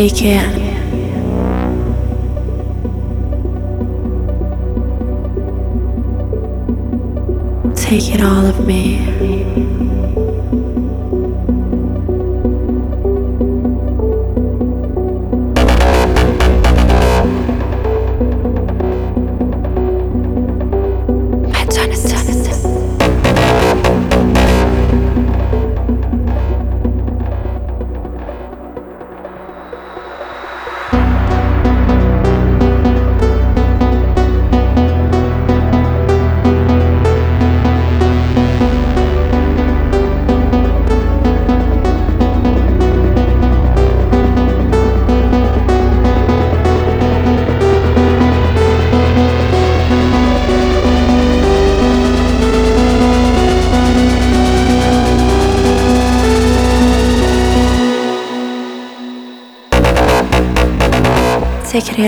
Take it. Take it all of me.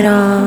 Taking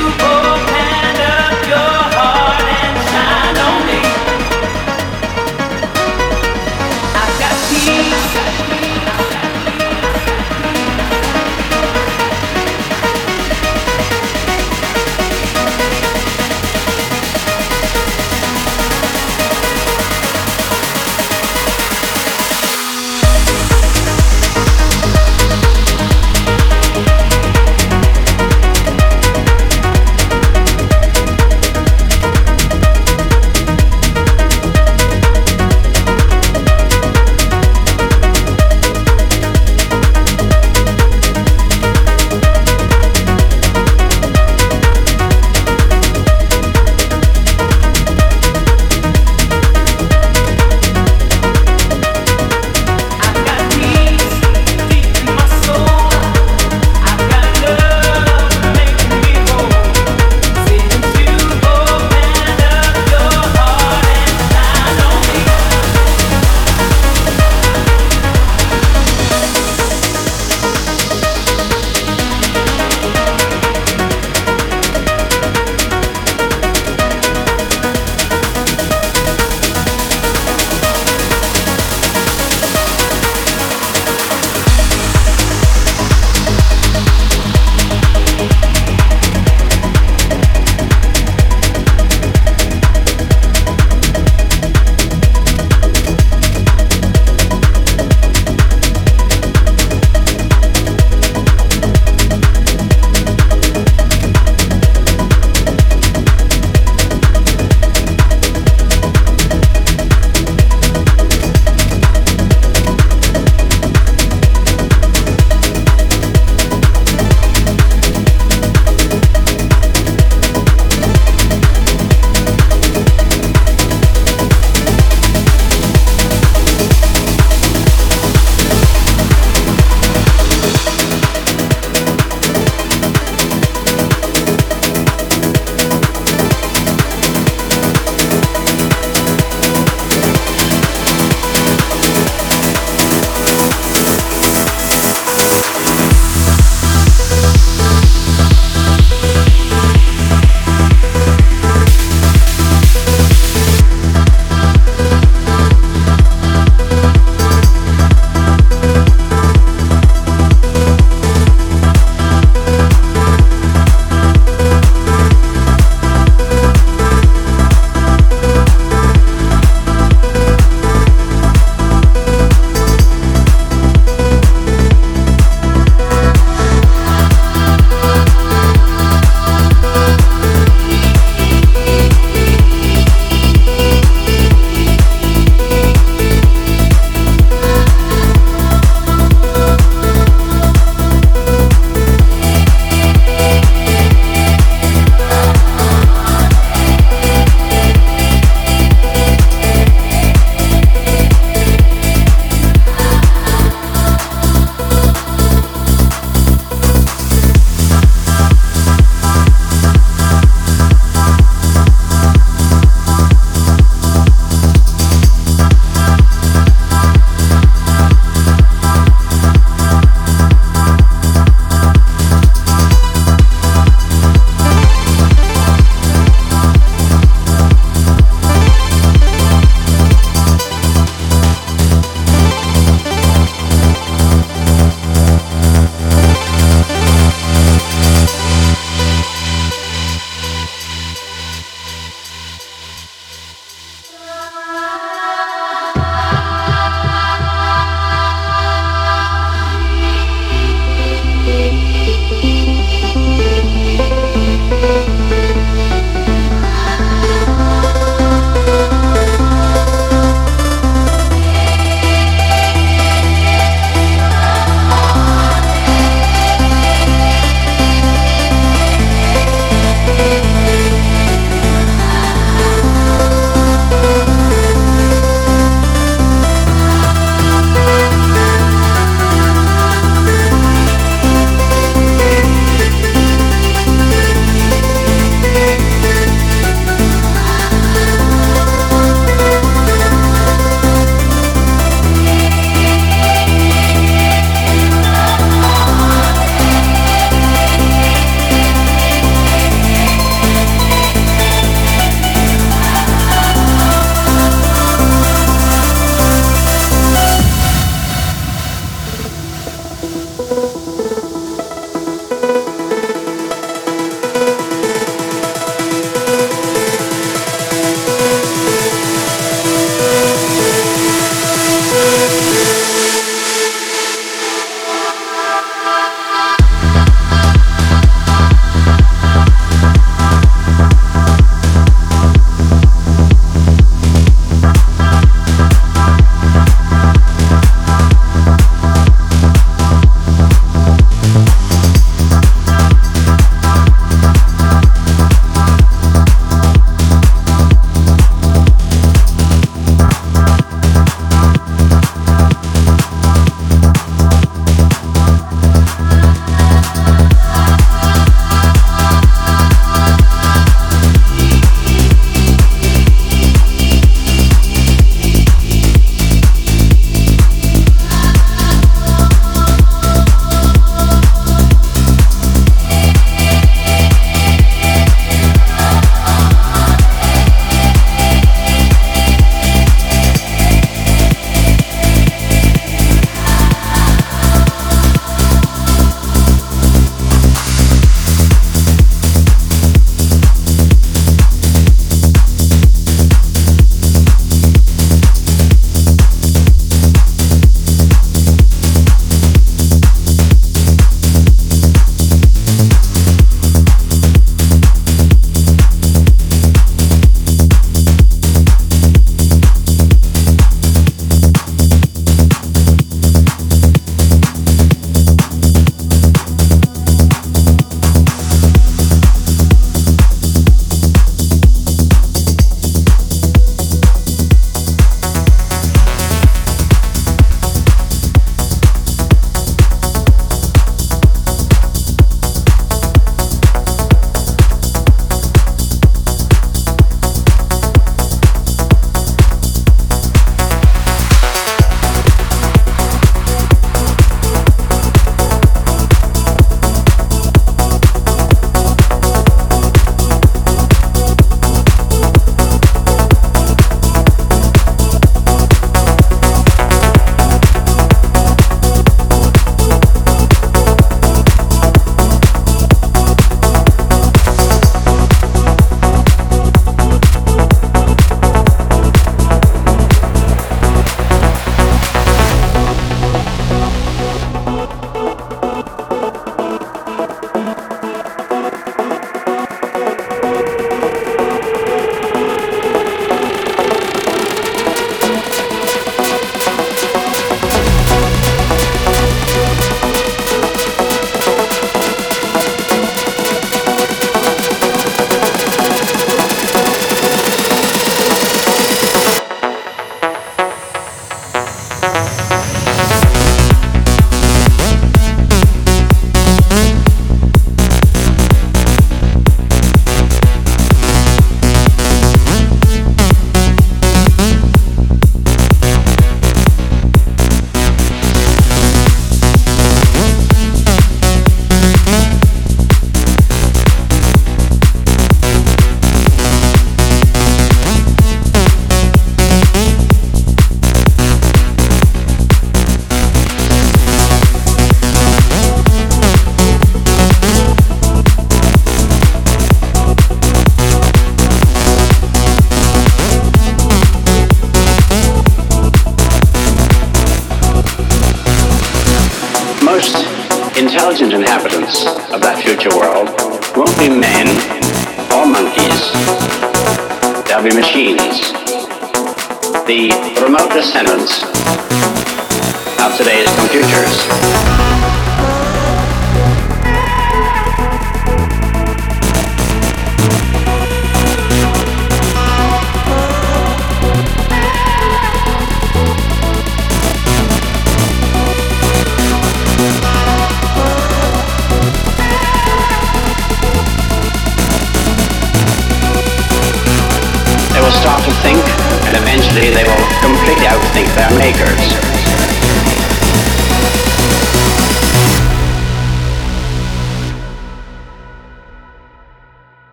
you.